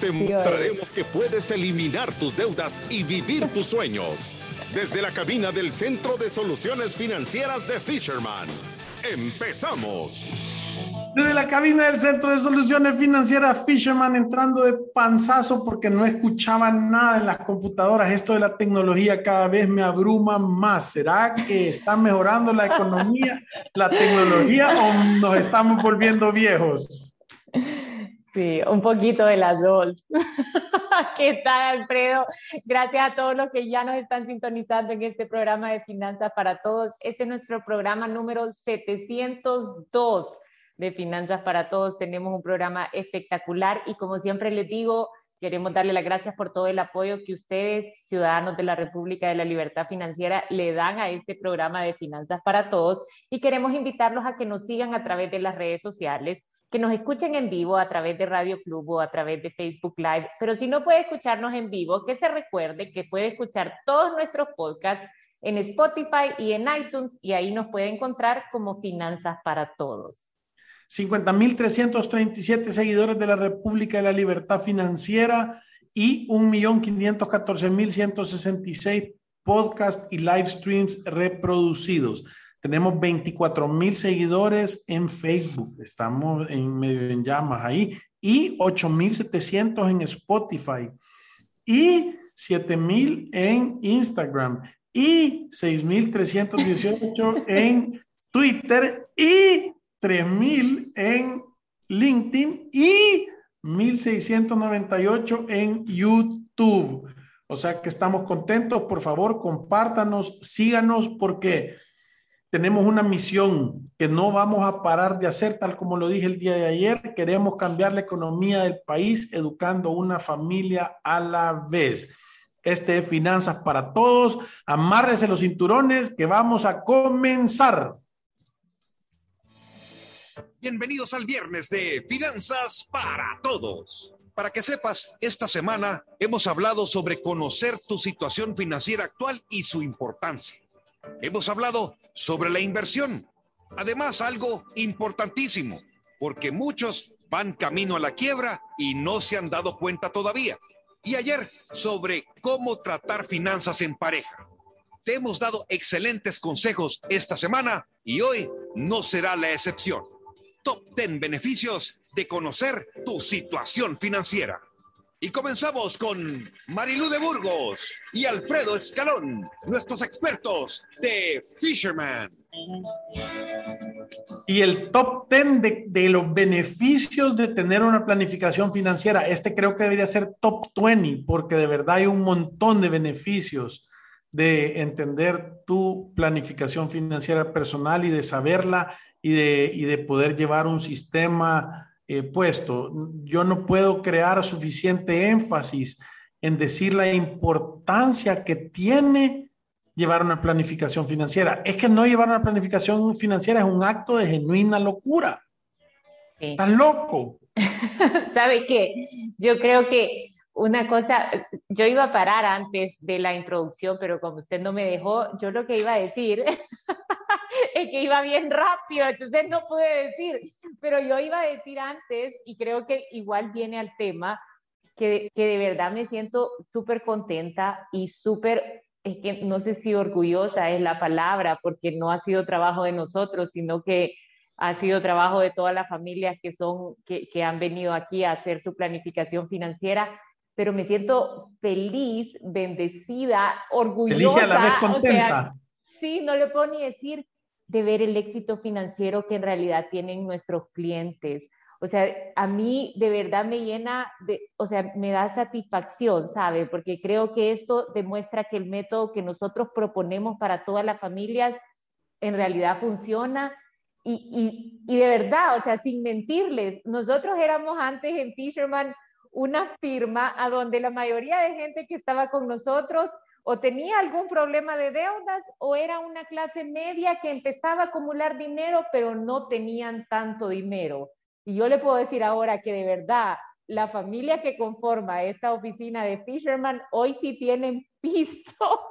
Te mostraremos que puedes eliminar tus deudas y vivir tus sueños. Desde la cabina del Centro de Soluciones Financieras de Fisherman. ¡Empezamos! Desde la cabina del Centro de Soluciones Financieras Fisherman entrando de panzazo porque no escuchaba nada en las computadoras. Esto de la tecnología cada vez me abruma más. ¿Será que está mejorando la economía, la tecnología o nos estamos volviendo viejos? Sí, un poquito de las dos. ¿Qué tal, Alfredo? Gracias a todos los que ya nos están sintonizando en este programa de Finanzas para Todos. Este es nuestro programa número 702 de Finanzas para Todos. Tenemos un programa espectacular y como siempre les digo, queremos darle las gracias por todo el apoyo que ustedes, ciudadanos de la República de la Libertad Financiera, le dan a este programa de Finanzas para Todos y queremos invitarlos a que nos sigan a través de las redes sociales que nos escuchen en vivo a través de Radio Club o a través de Facebook Live, pero si no puede escucharnos en vivo, que se recuerde que puede escuchar todos nuestros podcasts en Spotify y en iTunes y ahí nos puede encontrar como Finanzas para Todos. 50.337 seguidores de la República de la Libertad Financiera y 1.514.166 podcasts y live streams reproducidos. Tenemos 24.000 seguidores en Facebook, estamos en medio en llamas ahí, y 8.700 en Spotify, y 7.000 en Instagram, y 6.318 en Twitter, y 3000 en LinkedIn. Y 1698 en YouTube. O sea que estamos contentos. Por favor, compártanos, síganos porque tenemos una misión que no vamos a parar de hacer, tal como lo dije el día de ayer. Queremos cambiar la economía del país educando una familia a la vez. Este es Finanzas para Todos. Amárrese los cinturones que vamos a comenzar. Bienvenidos al viernes de Finanzas para Todos. Para que sepas, esta semana hemos hablado sobre conocer tu situación financiera actual y su importancia. Hemos hablado sobre la inversión. Además, algo importantísimo, porque muchos van camino a la quiebra y no se han dado cuenta todavía. Y ayer sobre cómo tratar finanzas en pareja. Te hemos dado excelentes consejos esta semana y hoy no será la excepción. Top 10 beneficios de conocer tu situación financiera. Y comenzamos con Marilú de Burgos y Alfredo Escalón, nuestros expertos de Fisherman. Y el top 10 de, de, los beneficios de tener una planificación financiera, este creo que debería ser top 20, porque de verdad hay un montón de beneficios de entender tu planificación financiera personal y de saberla y de, y de poder llevar un sistema eh, puesto. Yo no puedo crear suficiente énfasis en decir la importancia que tiene llevar una planificación financiera. Es que no llevar una planificación financiera es un acto de genuina locura. Sí. Estás loco. ¿Sabe qué? Yo creo que una cosa, yo iba a parar antes de la introducción, pero como usted no me dejó, yo lo que iba a decir es que iba bien rápido, entonces no pude decir, pero yo iba a decir antes, y creo que igual viene al tema, que, que de verdad me siento súper contenta y súper, es que no sé si orgullosa es la palabra, porque no ha sido trabajo de nosotros, sino que ha sido trabajo de todas las familias que son, que, que han venido aquí a hacer su planificación financiera pero me siento feliz, bendecida, orgullosa. Feliz a la vez contenta. O sea, sí, no le puedo ni decir de ver el éxito financiero que en realidad tienen nuestros clientes. O sea, a mí de verdad me llena, de, o sea, me da satisfacción, ¿sabe? Porque creo que esto demuestra que el método que nosotros proponemos para todas las familias en realidad funciona. Y, y, y de verdad, o sea, sin mentirles, nosotros éramos antes en Fisherman una firma a donde la mayoría de gente que estaba con nosotros o tenía algún problema de deudas o era una clase media que empezaba a acumular dinero, pero no tenían tanto dinero. Y yo le puedo decir ahora que de verdad la familia que conforma esta oficina de Fisherman hoy sí tienen pisto.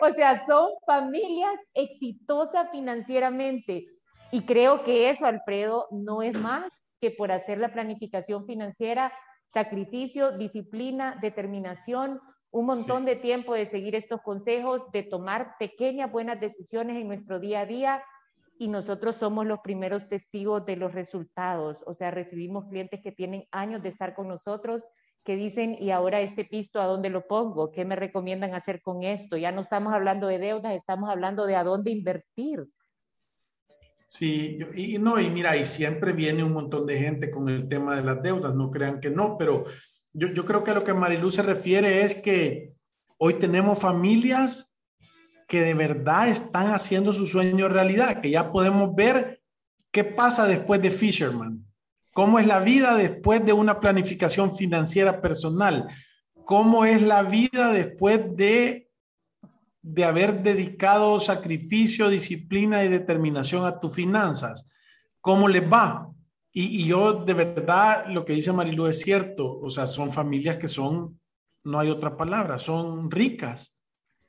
o sea, son familias exitosas financieramente. Y creo que eso, Alfredo, no es más que por hacer la planificación financiera, sacrificio, disciplina, determinación, un montón de tiempo de seguir estos consejos, de tomar pequeñas buenas decisiones en nuestro día a día y nosotros somos los primeros testigos de los resultados. O sea, recibimos clientes que tienen años de estar con nosotros que dicen, y ahora este pisto, ¿a dónde lo pongo? ¿Qué me recomiendan hacer con esto? Ya no estamos hablando de deudas, estamos hablando de a dónde invertir. Sí, y no, y mira, y siempre viene un montón de gente con el tema de las deudas, no crean que no, pero yo, yo creo que a lo que Marilu se refiere es que hoy tenemos familias que de verdad están haciendo su sueño realidad, que ya podemos ver qué pasa después de Fisherman, cómo es la vida después de una planificación financiera personal, cómo es la vida después de de haber dedicado sacrificio, disciplina y determinación a tus finanzas. ¿Cómo les va? Y, yo de verdad, lo que dice Marilu es cierto, o sea, son familias que son, no hay otra palabra, son ricas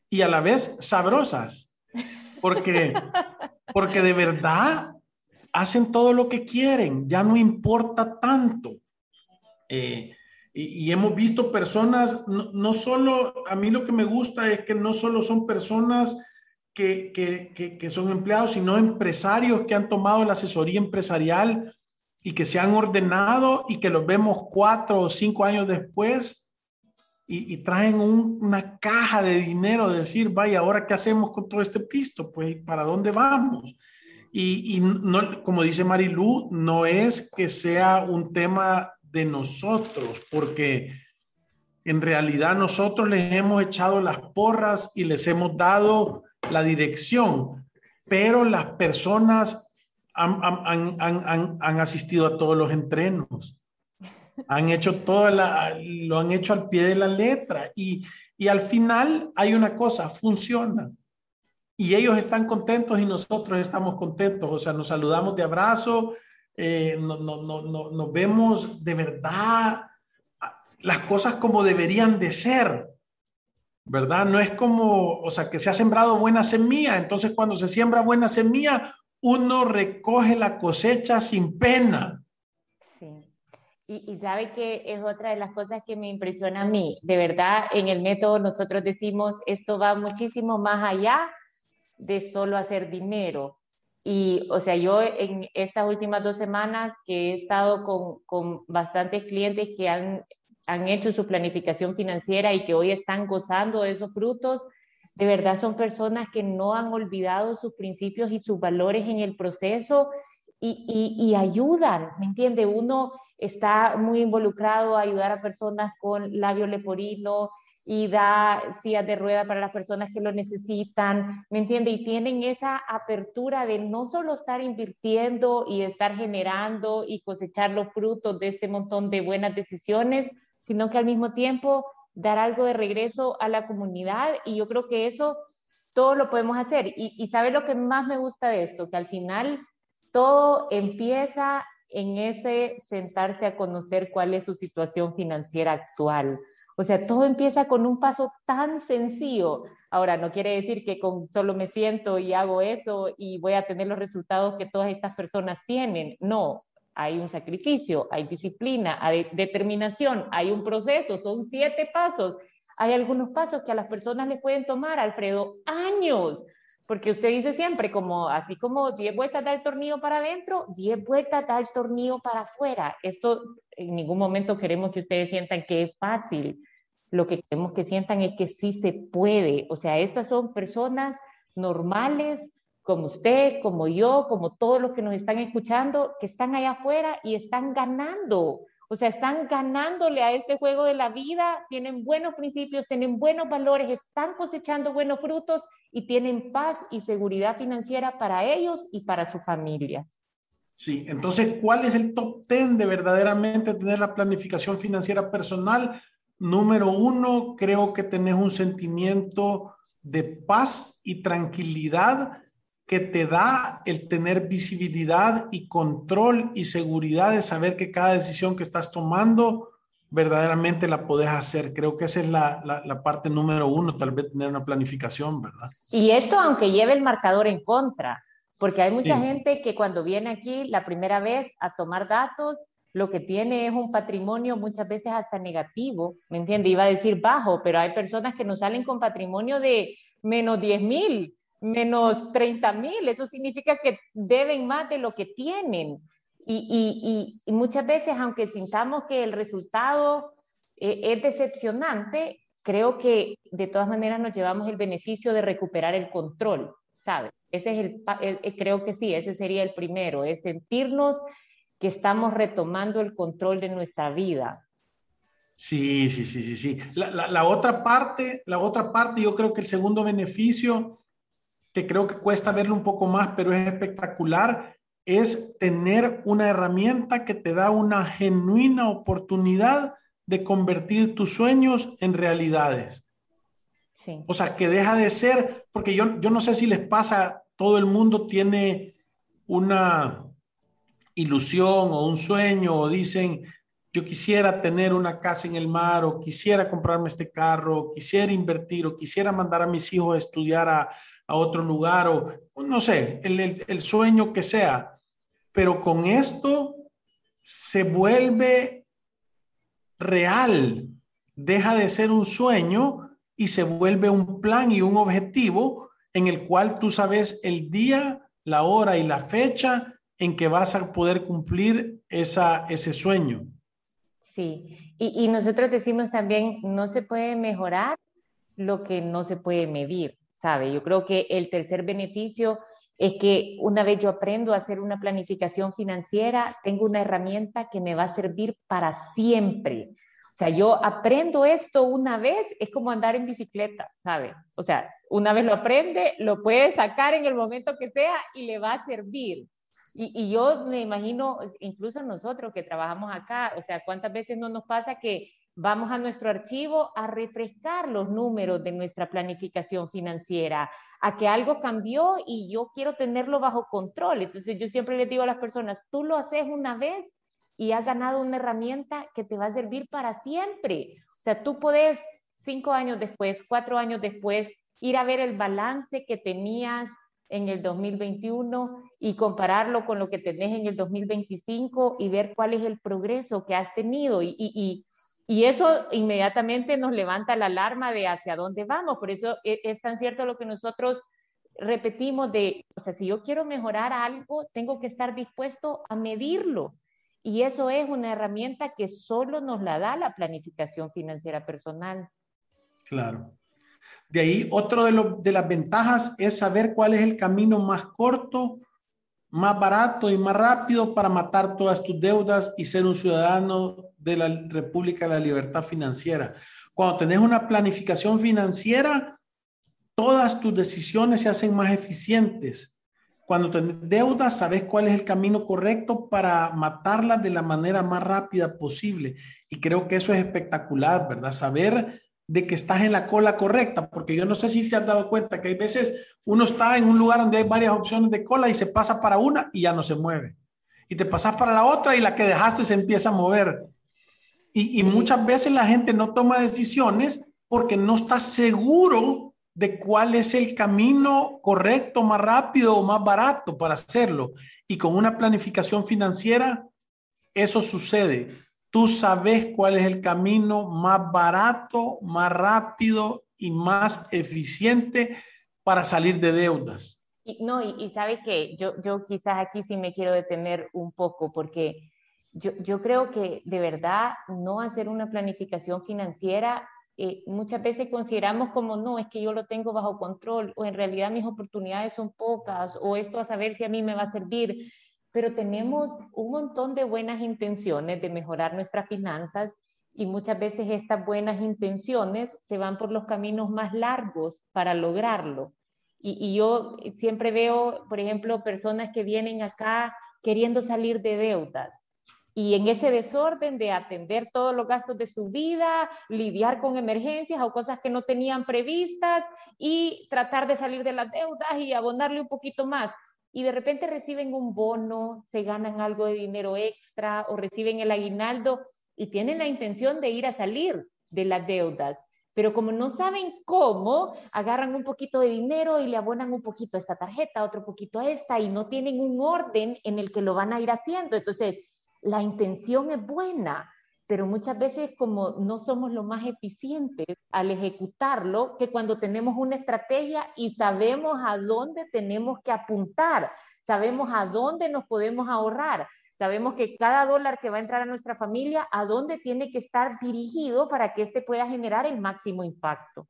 y a la vez sabrosas, porque, porque de verdad hacen todo lo que quieren, ya no importa tanto. Eh, y, hemos visto personas, no, no, solo, a mí lo que me gusta es que no solo son personas que, que, que son empleados, sino empresarios que han tomado la asesoría empresarial y que se han ordenado y que los vemos cuatro o cinco años después y, traen una caja de dinero, de decir, vaya, ahora qué hacemos con todo este pisto, pues, ¿para dónde vamos? Y, y no, como dice Marilu, no es que sea un tema de nosotros, porque en realidad nosotros les hemos echado las porras y les hemos dado la dirección, pero las personas han, asistido a todos los entrenos, han hecho todo, lo han hecho al pie de la letra y, y al final hay una cosa, funciona. Y ellos están contentos y nosotros estamos contentos, o sea, nos saludamos de abrazo, eh, no, no, no, nos vemos de verdad las cosas como deberían de ser, ¿verdad? No es como, o sea, que se ha sembrado buena semilla, entonces cuando se siembra buena semilla, uno recoge la cosecha sin pena. Sí. Y, sabe que es otra de las cosas que me impresiona a mí. De verdad, en el método nosotros decimos, esto va muchísimo más allá de solo hacer dinero. Y, o sea, yo en estas últimas dos semanas que he estado con, con bastantes clientes que han, han hecho su planificación financiera y que hoy están gozando de esos frutos, de verdad son personas que no han olvidado sus principios y sus valores en el proceso y, y, ayudan, ¿me entiende? Uno está muy involucrado a ayudar a personas con labio leporino y da sillas de rueda para las personas que lo necesitan, ¿me entiende? Y tienen esa apertura de no solo estar invirtiendo y estar generando y cosechar los frutos de este montón de buenas decisiones, sino que al mismo tiempo dar algo de regreso a la comunidad y yo creo que eso todo lo podemos hacer. Y, y sabe lo que más me gusta de esto, que al final todo empieza en ese sentarse a conocer cuál es su situación financiera actual. O sea, todo empieza con un paso tan sencillo. Ahora, no quiere decir que con solo me siento y hago eso y voy a tener los resultados que todas estas personas tienen. No, hay un sacrificio, hay disciplina, hay determinación, hay un proceso, son siete pasos. Hay algunos pasos que a las personas les pueden tomar, Alfredo, años, porque usted dice siempre, como así como 10 vueltas da el tornillo para adentro, 10 vueltas da el tornillo para afuera. Esto en ningún momento queremos que ustedes sientan que es fácil. Lo que queremos que sientan es que sí se puede. O sea, estas son personas normales, como usted, como yo, como todos los que nos están escuchando, que están allá afuera y están ganando. O sea, están ganándole a este juego de la vida, tienen buenos principios, tienen buenos valores, están cosechando buenos frutos y tienen paz y seguridad financiera para ellos y para su familia. Sí, entonces, ¿cuál es el top 10 de verdaderamente tener la planificación financiera personal? Número uno, creo que tenés un sentimiento de paz y tranquilidad que te da el tener visibilidad y control y seguridad de saber que cada decisión que estás tomando verdaderamente la podés hacer. Creo que esa es la, la, parte número uno, tal vez tener una planificación, ¿verdad? Y esto aunque lleve el marcador en contra, porque hay mucha gente que cuando viene aquí la primera vez a tomar datos, lo que tiene es un patrimonio muchas veces hasta negativo, ¿me entiende? Iba a decir bajo, pero hay personas que nos salen con patrimonio de menos 10 mil, menos 30 mil, eso significa que deben más de lo que tienen. Y, y, y muchas veces, aunque sintamos que el resultado eh, es decepcionante, creo que de todas maneras nos llevamos el beneficio de recuperar el control, ¿sabes? Ese es el, creo que sí, ese sería el primero, es sentirnos que estamos retomando el control de nuestra vida. Sí, sí, sí, sí, sí. La, la, otra parte, la otra parte, yo creo que el segundo beneficio, que creo que cuesta verlo un poco más, pero es espectacular, es tener una herramienta que te da una genuina oportunidad de convertir tus sueños en realidades. Sí. O sea, que deja de ser, porque yo, yo no sé si les pasa, todo el mundo tiene una ilusión o un sueño o dicen, yo quisiera tener una casa en el mar o quisiera comprarme este carro, o quisiera invertir o quisiera mandar a mis hijos a estudiar a, a otro lugar o no sé, el, el, sueño que sea. Pero con esto se vuelve real, deja de ser un sueño y se vuelve un plan y un objetivo en el cual tú sabes el día, la hora y la fecha en que vas a poder cumplir esa, ese sueño. Sí, y, y nosotros decimos también, no se puede mejorar lo que no se puede medir, ¿sabe? Yo creo que el tercer beneficio es que una vez yo aprendo a hacer una planificación financiera, tengo una herramienta que me va a servir para siempre. O sea, yo aprendo esto una vez, es como andar en bicicleta, ¿sabe? O sea, una vez lo aprende, lo puede sacar en el momento que sea y le va a servir. Y, y, yo me imagino, incluso nosotros que trabajamos acá, o sea, ¿cuántas veces no nos pasa que vamos a nuestro archivo a refrescar los números de nuestra planificación financiera, a que algo cambió y yo quiero tenerlo bajo control? Entonces yo siempre les digo a las personas, tú lo haces una vez y has ganado una herramienta que te va a servir para siempre. O sea, tú puedes cinco años después, cuatro años después, ir a ver el balance que tenías en el 2021 y compararlo con lo que tenés en el 2025 y ver cuál es el progreso que has tenido. Y, y, y eso inmediatamente nos levanta la alarma de hacia dónde vamos. Por eso es, es tan cierto lo que nosotros repetimos de, o sea, si yo quiero mejorar algo, tengo que estar dispuesto a medirlo. Y eso es una herramienta que solo nos la da la planificación financiera personal. Claro. De ahí, otro de, de las ventajas es saber cuál es el camino más corto, más barato y más rápido para matar todas tus deudas y ser un ciudadano de la República de la Libertad Financiera. Cuando tenés una planificación financiera, todas tus decisiones se hacen más eficientes. Cuando tenés deudas, sabes cuál es el camino correcto para matarlas de la manera más rápida posible. Y creo que eso es espectacular, ¿verdad? Saber de que estás en la cola correcta, porque yo no sé si te has dado cuenta que hay veces uno está en un lugar donde hay varias opciones de cola y se pasa para una y ya no se mueve. Y te pasas para la otra y la que dejaste se empieza a mover. Y, y muchas veces la gente no toma decisiones porque no está seguro de cuál es el camino correcto, más rápido o más barato para hacerlo. Y con una planificación financiera, eso sucede tú sabes cuál es el camino más barato, más rápido y más eficiente para salir de deudas. No, y, y sabe que yo, yo quizás aquí sí me quiero detener un poco porque yo, yo creo que de verdad no hacer una planificación financiera eh, muchas veces consideramos como no, es que yo lo tengo bajo control o en realidad mis oportunidades son pocas o esto a saber si a mí me va a servir pero tenemos un montón de buenas intenciones de mejorar nuestras finanzas y muchas veces estas buenas intenciones se van por los caminos más largos para lograrlo. Y, yo siempre veo, por ejemplo, personas que vienen acá queriendo salir de deudas. Y en ese desorden de atender todos los gastos de su vida, lidiar con emergencias o cosas que no tenían previstas y tratar de salir de las deudas y abonarle un poquito más. Y de repente reciben un bono, se ganan algo de dinero extra o reciben el aguinaldo y tienen la intención de ir a salir de las deudas. Pero como no saben cómo, agarran un poquito de dinero y le abonan un poquito a esta tarjeta, otro poquito a esta, y no tienen un orden en el que lo van a ir haciendo. Entonces, la intención es buena, pero muchas veces como no somos lo más eficientes al ejecutarlo, que cuando tenemos una estrategia y sabemos a dónde tenemos que apuntar, sabemos a dónde nos podemos ahorrar, sabemos que cada dólar que va a entrar a nuestra familia, a dónde tiene que estar dirigido para que éste pueda generar el máximo impacto.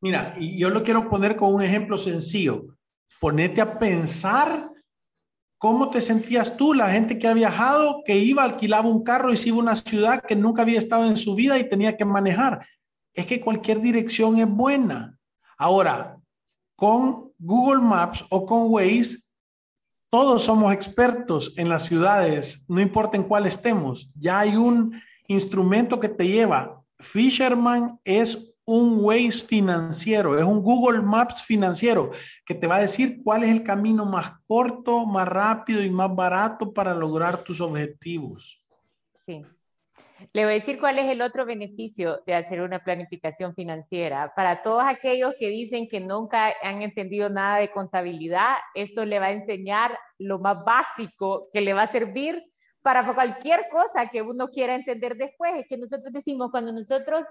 Mira, yo lo quiero poner con un ejemplo sencillo. Ponete a pensar ¿Cómo te sentías tú, la gente que ha viajado, que iba, alquilaba un carro y se iba a una ciudad que nunca había estado en su vida y tenía que manejar? Es que cualquier dirección es buena. Ahora, con Google Maps o con Waze, todos somos expertos en las ciudades, no importa en cuál estemos. Ya hay un instrumento que te lleva. Fisherman es un Waze financiero, es un Google Maps financiero que te va a decir cuál es el camino más corto, más rápido y más barato para lograr tus objetivos. Sí. Le voy a decir cuál es el otro beneficio de hacer una planificación financiera. Para todos aquellos que dicen que nunca han entendido nada de contabilidad, esto le va a enseñar lo más básico que le va a servir para cualquier cosa que uno quiera entender después. Es que nosotros decimos, cuando nosotros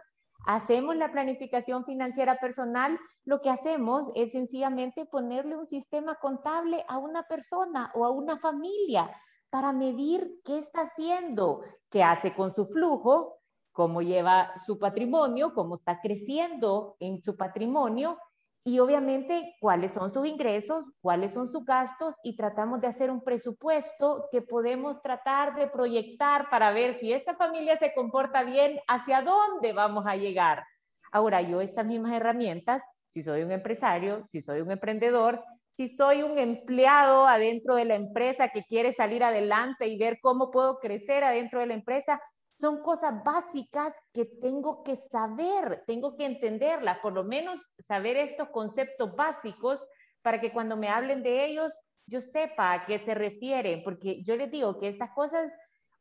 hacemos la planificación financiera personal, lo que hacemos es sencillamente ponerle un sistema contable a una persona o a una familia para medir qué está haciendo, qué hace con su flujo, cómo lleva su patrimonio, cómo está creciendo en su patrimonio y obviamente cuáles son sus ingresos, cuáles son sus gastos y tratamos de hacer un presupuesto que podemos tratar de proyectar para ver si esta familia se comporta bien, hacia dónde vamos a llegar. Ahora, yo estas mismas herramientas, si soy un empresario, si soy un emprendedor, si soy un empleado adentro de la empresa que quiere salir adelante y ver cómo puedo crecer adentro de la empresa, son cosas básicas que tengo que saber, tengo que entenderlas, por lo menos saber estos conceptos básicos para que cuando me hablen de ellos yo sepa a qué se refieren, porque yo les digo que estas cosas,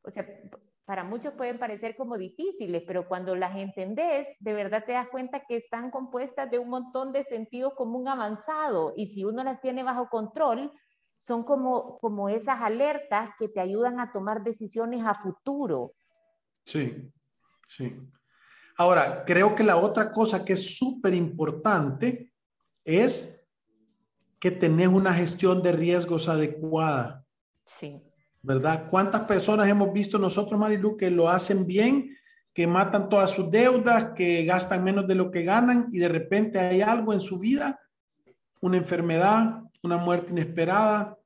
o sea, para muchos pueden parecer como difíciles, pero cuando las entendés, de verdad te das cuenta que están compuestas de un montón de sentido común avanzado y si uno las tiene bajo control, son como, como esas alertas que te ayudan a tomar decisiones a futuro. Sí, sí. Ahora, creo que la otra cosa que es súper importante es que tenés una gestión de riesgos adecuada. Sí. ¿Verdad? ¿Cuántas personas hemos visto nosotros, Marilu, que lo hacen bien, que matan todas sus deudas, que gastan menos de lo que ganan y de repente hay algo en su vida, una enfermedad, una muerte inesperada,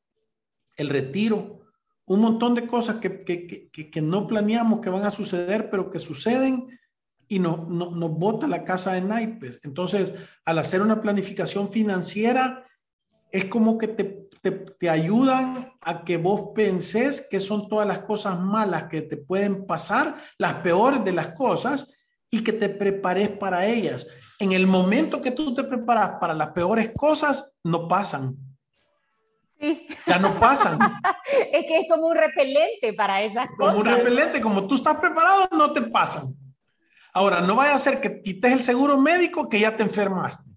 el retiro, un montón de cosas que, que, que, que, no planeamos que van a suceder, pero que suceden y no, no, nos bota la casa de naipes. Entonces, al hacer una planificación financiera, es como que te, te, te, ayudan a que vos pensés que son todas las cosas malas que te pueden pasar, las peores de las cosas, y que te prepares para ellas. En el momento que tú te preparas para las peores cosas, no pasan ya no pasan. es que es como un repelente para esas cosas. Como un repelente, como tú estás preparado, no te pasan. Ahora, no vaya a ser que quites el seguro médico que ya te enfermaste.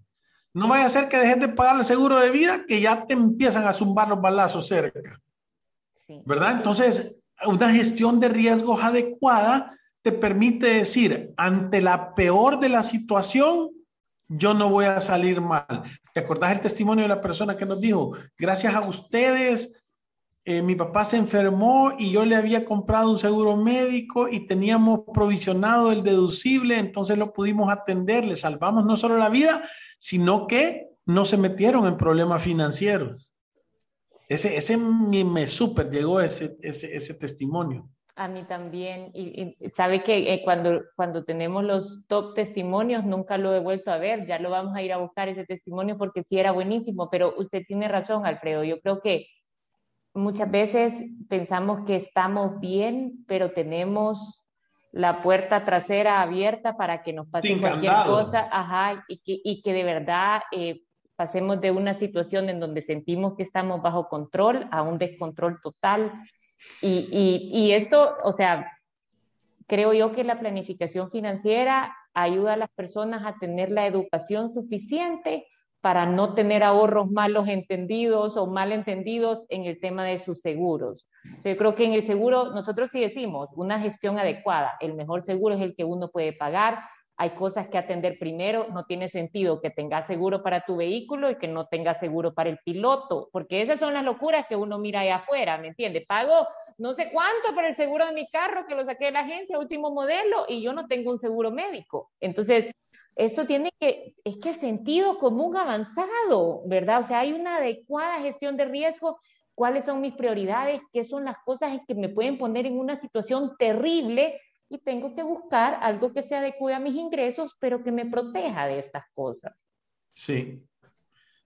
No vaya a ser que dejes de pagar el seguro de vida que ya te empiezan a zumbar los balazos cerca. ¿Verdad? Entonces, una gestión de riesgos adecuada te permite decir, ante la peor de la situación, yo no voy a salir mal. ¿Te acordás el testimonio de la persona que nos dijo, gracias a ustedes, eh, mi papá se enfermó y yo le había comprado un seguro médico y teníamos provisionado el deducible, entonces lo pudimos atender, le salvamos no solo la vida, sino que no se metieron en problemas financieros. Ese, ese me, me súper llegó ese, ese, ese testimonio. A mí también. Y, sabe que eh, cuando, cuando tenemos los top testimonios, nunca lo he vuelto a ver. Ya lo vamos a ir a buscar ese testimonio porque sí era buenísimo. Pero usted tiene razón, Alfredo. Yo creo que muchas veces pensamos que estamos bien, pero tenemos la puerta trasera abierta para que nos pase cualquier cosa, ajá, y que, y que de verdad eh, pasemos de una situación en donde sentimos que estamos bajo control a un descontrol total. Y, y, esto, o sea, creo yo que la planificación financiera ayuda a las personas a tener la educación suficiente para no tener ahorros malos entendidos o mal entendidos en el tema de sus seguros. yo creo que en el seguro nosotros sí decimos una gestión adecuada. El mejor seguro es el que uno puede pagar. Hay cosas que atender primero. No tiene sentido que tengas seguro para tu vehículo y que no tengas seguro para el piloto, porque esas son las locuras que uno mira allá afuera, ¿me entiende? Pago no sé cuánto por el seguro de mi carro que lo saqué de la agencia, último modelo, y yo no tengo un seguro médico. Entonces, esto tiene que, es que sentido común avanzado, ¿verdad? O sea, hay una adecuada gestión de riesgo, cuáles son mis prioridades, qué son las cosas que me pueden poner en una situación terrible y tengo que buscar algo que se adecue a mis ingresos, pero que me proteja de estas cosas. Sí,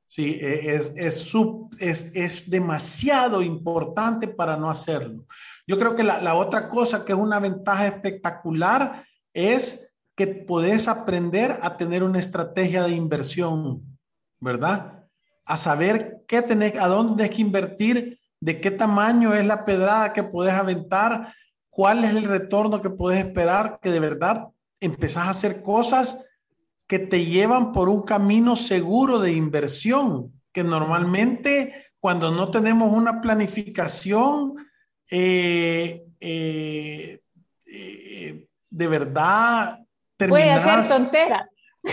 sí, e, es, es, es, es demasiado importante para no hacerlo. Yo creo que la, la otra cosa que es una ventaja espectacular es que podés aprender a tener una estrategia de inversión, ¿verdad? A saber qué tenés, a dónde tenés que invertir, de qué tamaño es la pedrada que podés aventar, cuál es el retorno que podés esperar, que de verdad empezás a hacer cosas que te llevan por un camino seguro de inversión, que normalmente cuando no tenemos una planificación, eh, eh, eh, de verdad Puede hacer.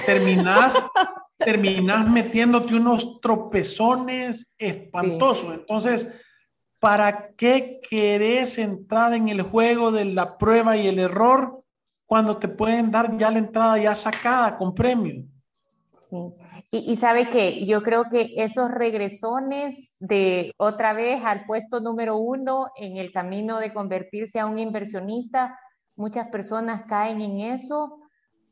Terminás, terminás metiéndote unos tropezones espantosos. Entonces, ¿para qué querés entrar en el juego de la prueba y el error cuando te pueden dar ya la entrada ya sacada con premio? Sí. Y, sabe que yo creo que esos regresones de otra vez al puesto número uno en el camino de convertirse a un inversionista, muchas personas caen en eso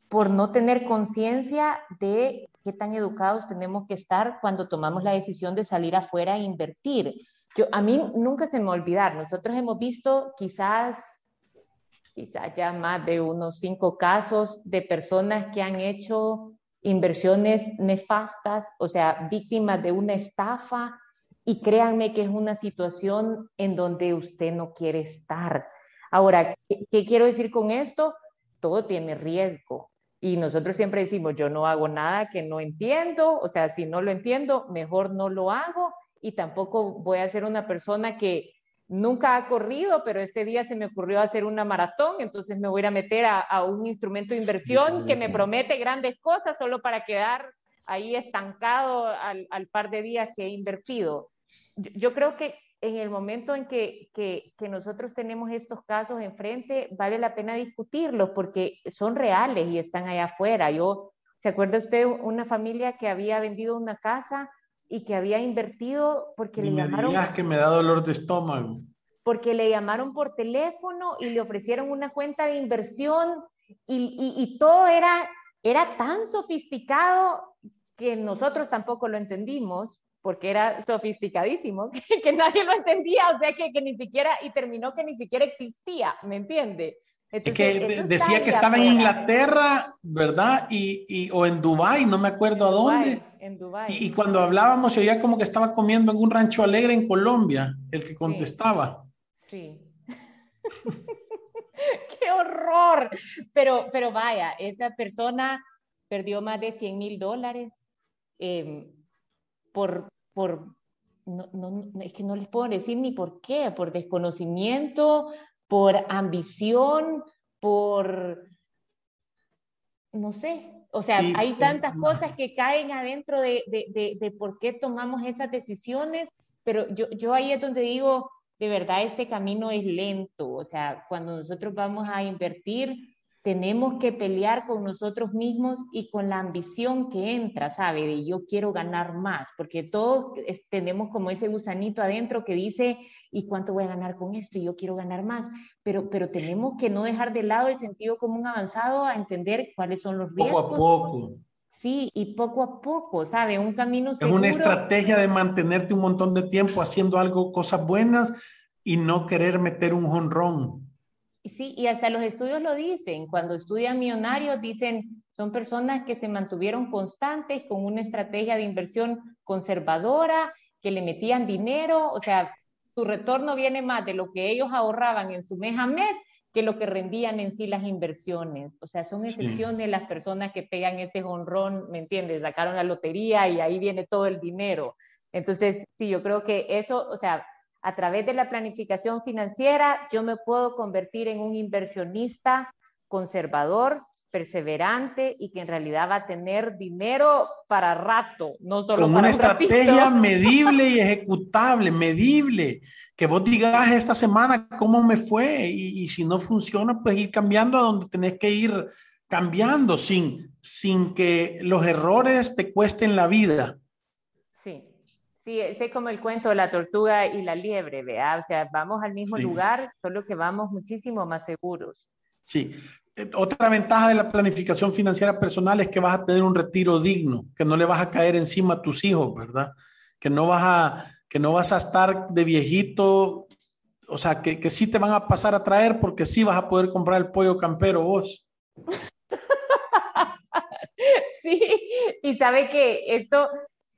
por no tener conciencia de qué tan educados tenemos que estar cuando tomamos la decisión de salir afuera e invertir. A mí nunca se me olvidar, nosotros hemos visto quizás, quizás ya más de unos cinco casos de personas que han hecho inversiones nefastas, o sea, víctimas de una estafa, y créanme que es una situación en donde usted no quiere estar. Ahora, qué quiero decir con esto? Todo tiene riesgo. Y nosotros siempre decimos, yo no hago nada que no entiendo, o sea, si no lo entiendo, mejor no lo hago y tampoco voy a ser una persona que nunca ha corrido, pero este día se me ocurrió hacer una maratón, entonces me voy a meter a, un instrumento de inversión que me promete grandes cosas solo para quedar ahí estancado al, par de días que he invertido. yo creo que en el momento en que, que, nosotros tenemos estos casos enfrente, vale la pena discutirlos porque son reales y están allá afuera. Yo, ¿se acuerda usted una familia que había vendido una casa y que había invertido porque le llamaron... que me da dolor de estómago. Porque le llamaron por teléfono y le ofrecieron una cuenta de inversión y, y, y todo era, era tan sofisticado que nosotros tampoco lo entendimos porque era sofisticadísimo, que, nadie lo entendía, o sea, que, que, ni siquiera, y terminó que ni siquiera existía, ¿me entiende? Es que decía que estaba en Inglaterra, ¿verdad? Y, y, o en Dubái, no me acuerdo a dónde. en Dubái. Y, cuando hablábamos se oía como que estaba comiendo en un rancho alegre en Colombia, el que contestaba. Sí. ¡Qué horror! Pero, pero vaya, esa persona perdió más de 100 mil dólares eh, por, por, no, no, es que no les puedo decir ni por qué, por desconocimiento, por ambición, por, no sé, o sea, hay tantas cosas que caen adentro de, de, de, por qué tomamos esas decisiones, pero yo, yo ahí es donde digo, de verdad este camino es lento, o sea, cuando nosotros vamos a invertir, tenemos que pelear con nosotros mismos y con la ambición que entra, ¿sabe? De yo quiero ganar más, porque todos tenemos como ese gusanito adentro que dice, ¿y cuánto voy a ganar con esto? Y yo quiero ganar más, pero, pero tenemos que no dejar de lado el sentido común avanzado a entender cuáles son los riesgos. Poco a poco. Sí, y poco a poco, ¿sabe? Un camino seguro. Es una estrategia de mantenerte un montón de tiempo haciendo algo, cosas buenas y no querer meter un honrón. Sí, y hasta los estudios lo dicen. Cuando estudian millonarios, dicen, son personas que se mantuvieron constantes con una estrategia de inversión conservadora, que le metían dinero, o sea, su retorno viene más de lo que ellos ahorraban en su mes a mes que lo que rendían en sí las inversiones. O sea, son excepciones las personas que pegan ese honrón, ¿me entiendes? Sacaron la lotería y ahí viene todo el dinero. Entonces, sí, yo creo que eso, o sea, a través de la planificación financiera, yo me puedo convertir en un inversionista conservador, perseverante y que en realidad va a tener dinero para rato, no solo Con para una estrategia medible y ejecutable, medible. Que vos digas esta semana cómo me fue y, si no funciona, pues ir cambiando a donde tenés que ir cambiando sin, sin que los errores te cuesten la vida. Sí, sí, es como el cuento de la tortuga y la liebre, ¿vea? O sea, vamos al mismo lugar, solo que vamos muchísimo más seguros. Sí. Eh, otra ventaja de la planificación financiera personal es que vas a tener un retiro digno, que no le vas a caer encima a tus hijos, ¿verdad? Que no vas a que no vas a estar de viejito, o sea, que, que sí te van a pasar a traer porque sí vas a poder comprar el pollo campero vos. sí, y sabe que esto,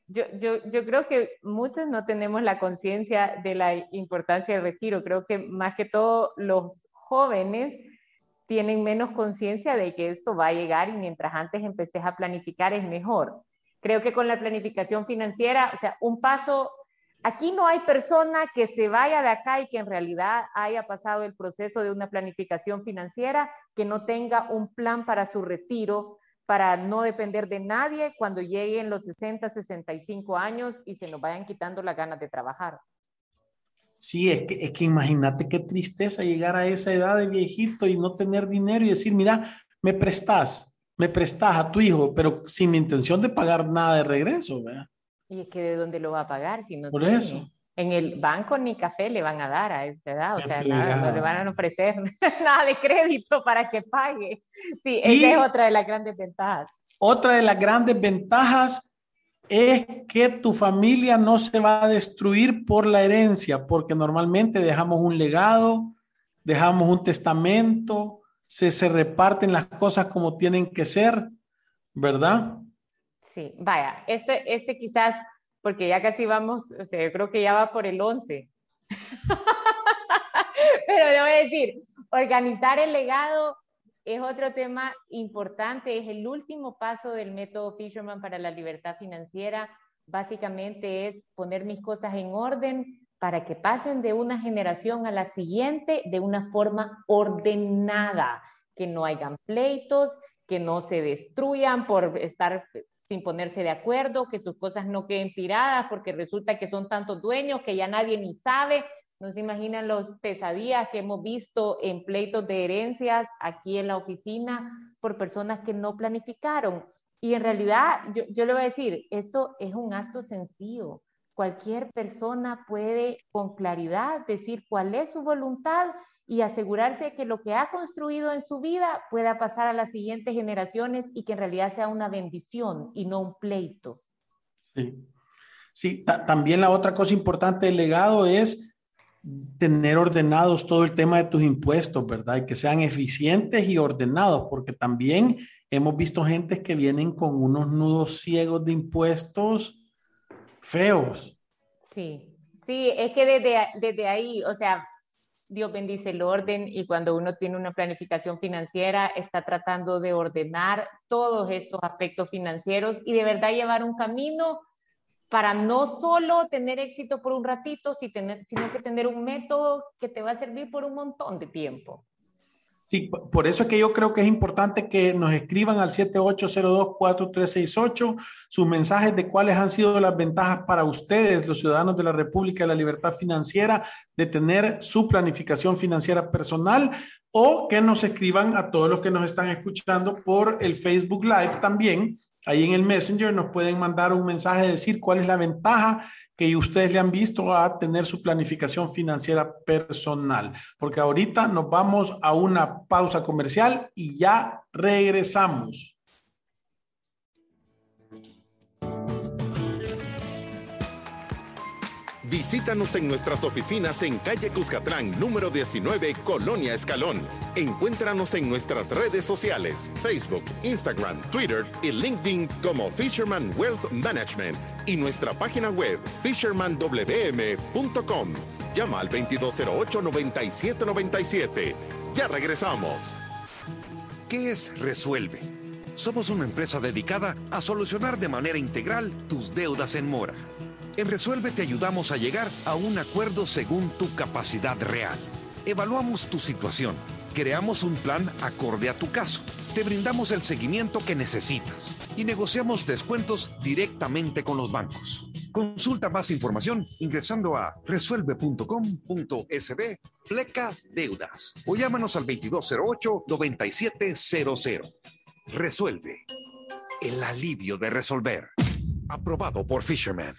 yo, yo, yo creo que muchos no tenemos la conciencia de la importancia del retiro. Creo que más que todo los jóvenes tienen menos conciencia de que esto va a llegar y mientras antes empeces a planificar es mejor. Creo que con la planificación financiera, o sea, un paso Aquí no hay persona que se vaya de acá y que en realidad haya pasado el proceso de una planificación financiera, que no tenga un plan para su retiro, para no depender de nadie cuando lleguen los 60, 65 años y se nos vayan quitando las ganas de trabajar. Sí, es que, es que imagínate qué tristeza llegar a esa edad de viejito y no tener dinero y decir, mira, me prestas, me prestas a tu hijo, pero sin intención de pagar nada de regreso, ¿verdad? Y es que de dónde lo va a pagar si no Por eso. En el banco ni café le van a dar a esa edad, o sea, nada, no le van a ofrecer nada de crédito para que pague. Sí, esa es otra de las grandes ventajas. Otra de las grandes ventajas es que tu familia no se va a destruir por la herencia, porque normalmente dejamos un legado, dejamos un testamento, se, se reparten las cosas como tienen que ser, ¿verdad? Sí, vaya, este, este quizás, porque ya casi vamos, o sea, yo creo que ya va por el 11. Pero le voy a decir, organizar el legado es otro tema importante, es el último paso del método Fisherman para la libertad financiera. Básicamente es poner mis cosas en orden para que pasen de una generación a la siguiente de una forma ordenada, que no hayan pleitos, que no se destruyan por estar sin ponerse de acuerdo, que sus cosas no queden tiradas porque resulta que son tantos dueños que ya nadie ni sabe. No se imaginan los pesadillas que hemos visto en pleitos de herencias aquí en la oficina por personas que no planificaron. Y en realidad, yo, yo le voy a decir, esto es un acto sencillo. Cualquier persona puede con claridad decir cuál es su voluntad y asegurarse que lo que ha construido en su vida pueda pasar a las siguientes generaciones y que en realidad sea una bendición y no un pleito. Sí, sí también la otra cosa importante del legado es tener ordenados todo el tema de tus impuestos, ¿verdad? Y que sean eficientes y ordenados, porque también hemos visto gente que vienen con unos nudos ciegos de impuestos feos. Sí, sí, es que desde, desde ahí, o sea, Dios bendice el orden y cuando uno tiene una planificación financiera está tratando de ordenar todos estos aspectos financieros y de verdad llevar un camino para no solo tener éxito por un ratito, sino que tener un método que te va a servir por un montón de tiempo. Por eso es que yo creo que es importante que nos escriban al 7802-4368 sus mensajes de cuáles han sido las ventajas para ustedes, los ciudadanos de la República de la Libertad Financiera, de tener su planificación financiera personal o que nos escriban a todos los que nos están escuchando por el Facebook Live también. Ahí en el Messenger nos pueden mandar un mensaje de decir cuál es la ventaja que ustedes le han visto a tener su planificación financiera personal. Porque ahorita nos vamos a una pausa comercial y ya regresamos. Visítanos en nuestras oficinas en calle Cuscatlán, número 19, Colonia Escalón. Encuéntranos en nuestras redes sociales, Facebook, Instagram, Twitter y LinkedIn como Fisherman Wealth Management y nuestra página web fishermanwm.com. Llama al 2208-9797. Ya regresamos. ¿Qué es Resuelve? Somos una empresa dedicada a solucionar de manera integral tus deudas en mora. En Resuelve te ayudamos a llegar a un acuerdo según tu capacidad real. Evaluamos tu situación, creamos un plan acorde a tu caso, te brindamos el seguimiento que necesitas y negociamos descuentos directamente con los bancos. Consulta más información ingresando a resuelve.com.sb pleca deudas o llámanos al 2208-9700. Resuelve. El alivio de resolver. Aprobado por Fisherman.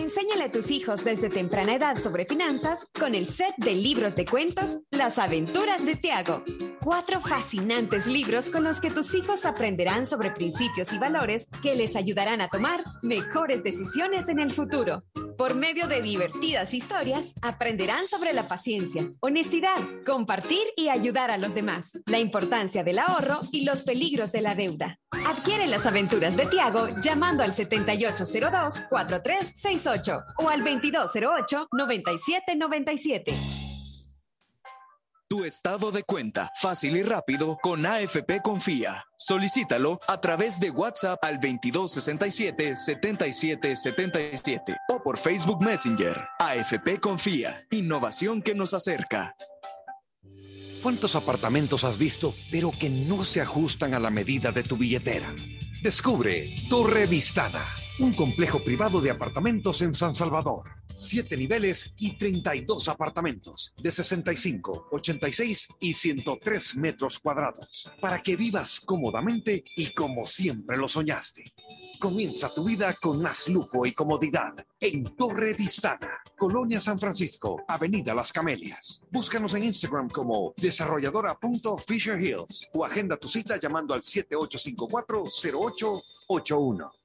Enséñale a tus hijos desde temprana edad sobre finanzas con el set de libros de cuentos Las aventuras de Tiago. Cuatro fascinantes libros con los que tus hijos aprenderán sobre principios y valores que les ayudarán a tomar mejores decisiones en el futuro. Por medio de divertidas historias, aprenderán sobre la paciencia, honestidad, compartir y ayudar a los demás, la importancia del ahorro y los peligros de la deuda. Adquiere las aventuras de Tiago llamando al 7802-4368 o al 2208-9797. Tu estado de cuenta, fácil y rápido, con AFP Confía. Solicítalo a través de WhatsApp al 2267-7777 o por Facebook Messenger. AFP Confía, innovación que nos acerca. ¿Cuántos apartamentos has visto, pero que no se ajustan a la medida de tu billetera? Descubre Torre Vistada, un complejo privado de apartamentos en San Salvador siete niveles y 32 apartamentos de 65, 86 y 103 metros cuadrados para que vivas cómodamente y como siempre lo soñaste. Comienza tu vida con más lujo y comodidad en Torre Vistana, Colonia San Francisco, Avenida Las Camelias. Búscanos en Instagram como Hills o agenda tu cita llamando al 7854-0881.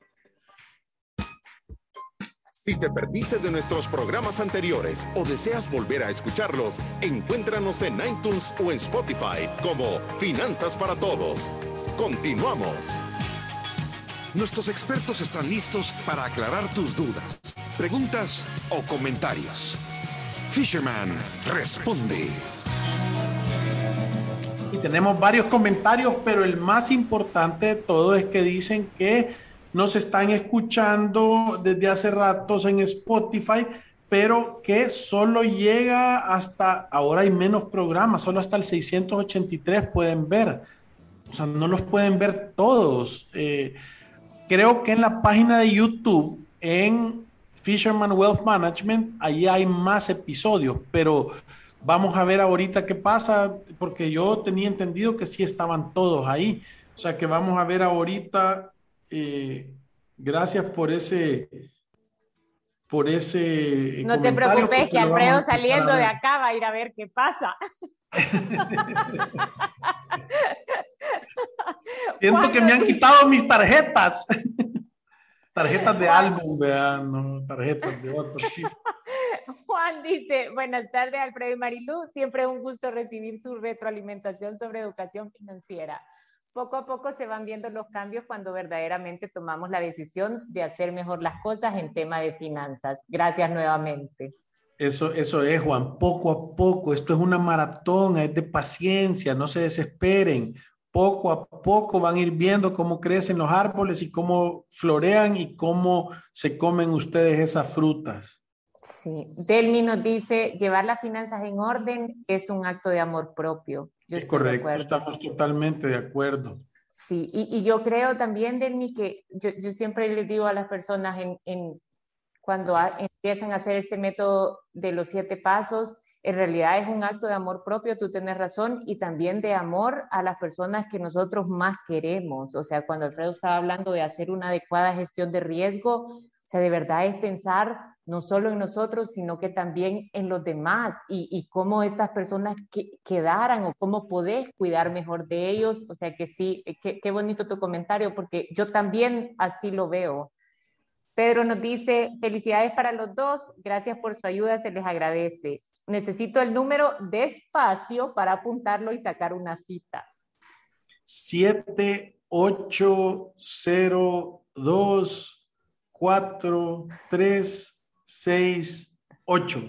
Si te perdiste de nuestros programas anteriores o deseas volver a escucharlos, encuéntranos en iTunes o en Spotify como Finanzas para Todos. Continuamos. Nuestros expertos están listos para aclarar tus dudas, preguntas o comentarios. Fisherman responde. Y tenemos varios comentarios, pero el más importante de todo es que dicen que nos están escuchando desde hace ratos en Spotify, pero que solo llega hasta, ahora hay menos programas, solo hasta el 683 pueden ver. O sea, no los pueden ver todos. Eh, creo que en la página de YouTube, en Fisherman Wealth Management, ahí hay más episodios, pero vamos a ver ahorita qué pasa, porque yo tenía entendido que sí estaban todos ahí. O sea que vamos a ver ahorita eh, gracias por ese, por ese. No te preocupes, que Alfredo saliendo de acá va a ir a ver qué pasa. Siento que me han quitado mis tarjetas. tarjetas de álbum, vean, no, tarjetas de otro Juan dice, buenas tardes Alfredo y Marilú, siempre es un gusto recibir su retroalimentación sobre educación financiera poco a poco se van viendo los cambios cuando verdaderamente tomamos la decisión de hacer mejor las cosas en tema de finanzas. Gracias nuevamente. Eso, eso es, Juan, poco a poco. Esto es una maratón, es de paciencia, no se desesperen. Poco a poco van a ir viendo cómo crecen los árboles y cómo florean y cómo se comen ustedes esas frutas. Sí, Delmi nos dice, llevar las finanzas en orden es un acto de amor propio es correcto, estamos totalmente de acuerdo. Sí, y, yo creo también, Delmi, que yo, yo, siempre les digo a las personas en, en cuando empiezan a hacer este método de los siete pasos, en realidad es un acto de amor propio, tú tienes razón, y también de amor a las personas que nosotros más queremos. O sea, cuando Alfredo estaba hablando de hacer una adecuada gestión de riesgo, o sea, de verdad es pensar no solo en nosotros, sino que también en los demás y, cómo estas personas quedaran o cómo podés cuidar mejor de ellos. O sea que sí, qué, qué bonito tu comentario, porque yo también así lo veo. Pedro nos dice, felicidades para los dos, gracias por su ayuda, se les agradece. Necesito el número despacio para apuntarlo y sacar una cita. 7802 4368.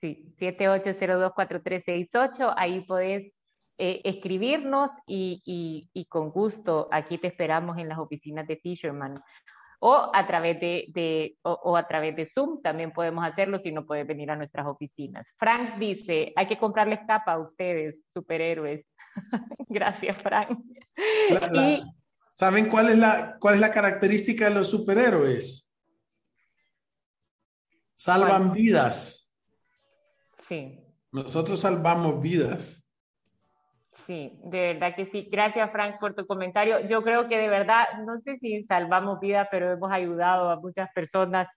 Sí, 78024368. Ahí podés eh, escribirnos y, con gusto aquí te esperamos en las oficinas de Fisherman. O a, través de, o, a través de Zoom también podemos hacerlo si no puedes venir a nuestras oficinas. Frank dice, hay que comprarles capa a ustedes, superhéroes. Gracias, Frank. y, ¿Saben cuál es, la, cuál es la característica de los superhéroes? Salvan vidas. Sí. Nosotros salvamos vidas. Sí, de verdad que sí. Gracias, Frank, por tu comentario. Yo creo que de verdad, no sé si salvamos vida, pero hemos ayudado a muchas personas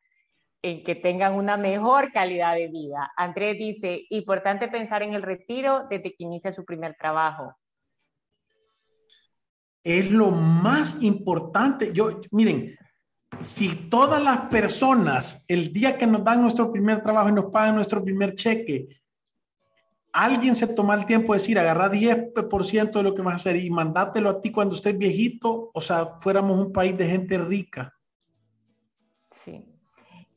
en que tengan una mejor calidad de vida. Andrés dice, importante pensar en el retiro desde que inicia su primer trabajo. Es lo más importante. Yo, miren, si todas las personas el día que nos dan nuestro primer trabajo y nos pagan nuestro primer cheque, alguien se toma el tiempo de decir, agarra 10% de lo que vas a hacer y mandátelo a ti cuando estés viejito, o sea, fuéramos un país de gente rica. Sí.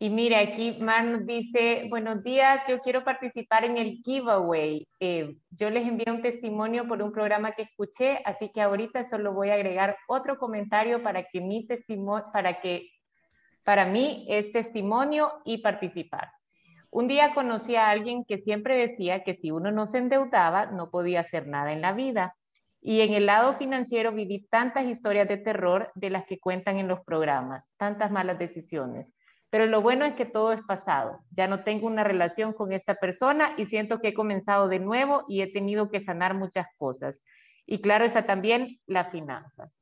Y mire, aquí Mar nos dice, buenos días, yo quiero participar en el giveaway. Eh, yo les envié un testimonio por un programa que escuché, así que ahorita solo voy a agregar otro comentario para que mi testimonio, para que para mí es testimonio y participar. Un día conocí a alguien que siempre decía que si uno no se endeudaba, no podía hacer nada en la vida. Y en el lado financiero viví tantas historias de terror de las que cuentan en los programas, tantas malas decisiones. Pero lo bueno es que todo es pasado. Ya no tengo una relación con esta persona y siento que he comenzado de nuevo y he tenido que sanar muchas cosas. Y claro está también las finanzas.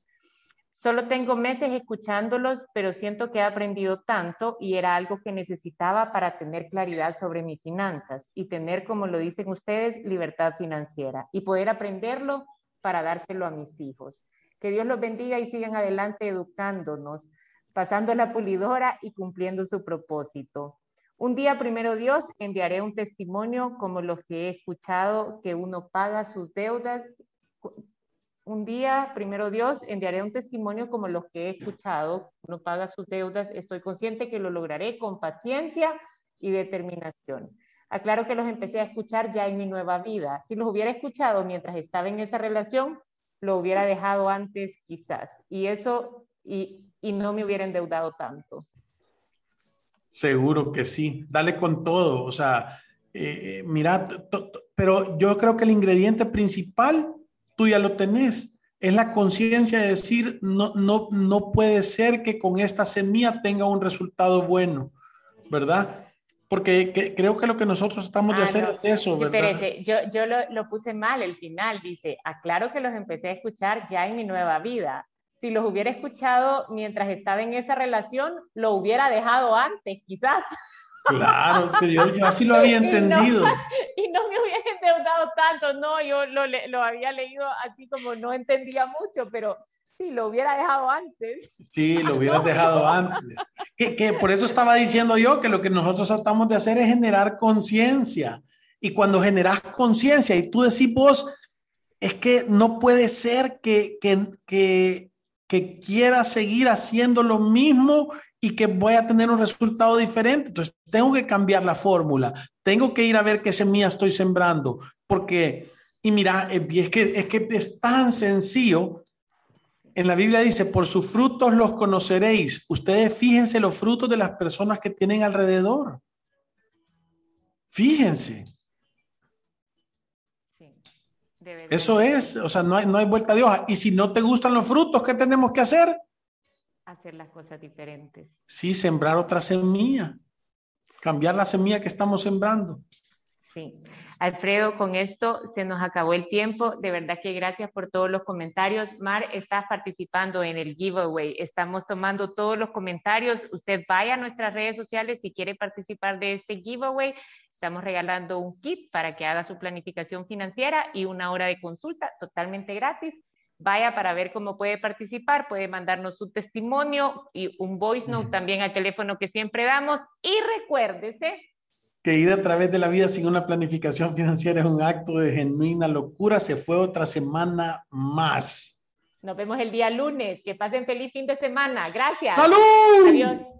Solo tengo meses escuchándolos, pero siento que he aprendido tanto y era algo que necesitaba para tener claridad sobre mis finanzas y tener, como lo dicen ustedes, libertad financiera y poder aprenderlo para dárselo a mis hijos. Que Dios los bendiga y sigan adelante educándonos, pasando la pulidora y cumpliendo su propósito. Un día, primero Dios, enviaré un testimonio como los que he escuchado, que uno paga sus deudas un día, primero Dios, enviaré un testimonio como los que he escuchado. No paga sus deudas. Estoy consciente que lo lograré con paciencia y determinación. Aclaro que los empecé a escuchar ya en mi nueva vida. Si los hubiera escuchado mientras estaba en esa relación, lo hubiera dejado antes quizás. Y eso, y, no me hubiera endeudado tanto. Seguro que sí. Dale con todo. O sea, eh, mira, pero yo creo que el ingrediente principal tú ya lo tenés. Es la conciencia de decir, no, no, no puede ser que con esta semilla tenga un resultado bueno, ¿verdad? Porque creo que lo que nosotros estamos de ah, hacer es eso, ¿verdad? yo, yo lo, lo, puse mal, el final dice, aclaro que los empecé a escuchar ya en mi nueva vida. Si los hubiera escuchado mientras estaba en esa relación, lo hubiera dejado antes, quizás. Claro, yo, así lo había entendido. Y no, me hubiera endeudado tanto, no, yo lo, lo, había leído así como no entendía mucho, pero sí, lo hubiera dejado antes. Sí, lo hubieras dejado antes. Que, que por eso estaba diciendo yo que lo que nosotros tratamos de hacer es generar conciencia. Y cuando generas conciencia y tú decís vos, es que no puede ser que, que, que, que quiera seguir haciendo lo mismo y que voy a tener un resultado diferente. Entonces, tengo que cambiar la fórmula, tengo que ir a ver qué semilla estoy sembrando, porque, y mira, es que, es que es tan sencillo. En la Biblia dice, por sus frutos los conoceréis. Ustedes fíjense los frutos de las personas que tienen alrededor. Fíjense. Eso es, o sea, no hay, no hay vuelta de hoja. Y si no te gustan los frutos, ¿qué tenemos que hacer? hacer las cosas diferentes. Sí, sembrar otra semilla, cambiar la semilla que estamos sembrando. Sí. Alfredo, con esto se nos acabó el tiempo. De verdad que gracias por todos los comentarios. Mar, estás participando en el giveaway. Estamos tomando todos los comentarios. Usted vaya a nuestras redes sociales si quiere participar de este giveaway. Estamos regalando un kit para que haga su planificación financiera y una hora de consulta totalmente gratis vaya para ver cómo puede participar, puede mandarnos su testimonio y un voice note también al teléfono que siempre damos. Y recuérdese que ir a través de la vida sin una planificación financiera es un acto de genuina locura. Se fue otra semana más. Nos vemos el día lunes. Que pasen feliz fin de semana. Gracias. ¡Salud! Adiós.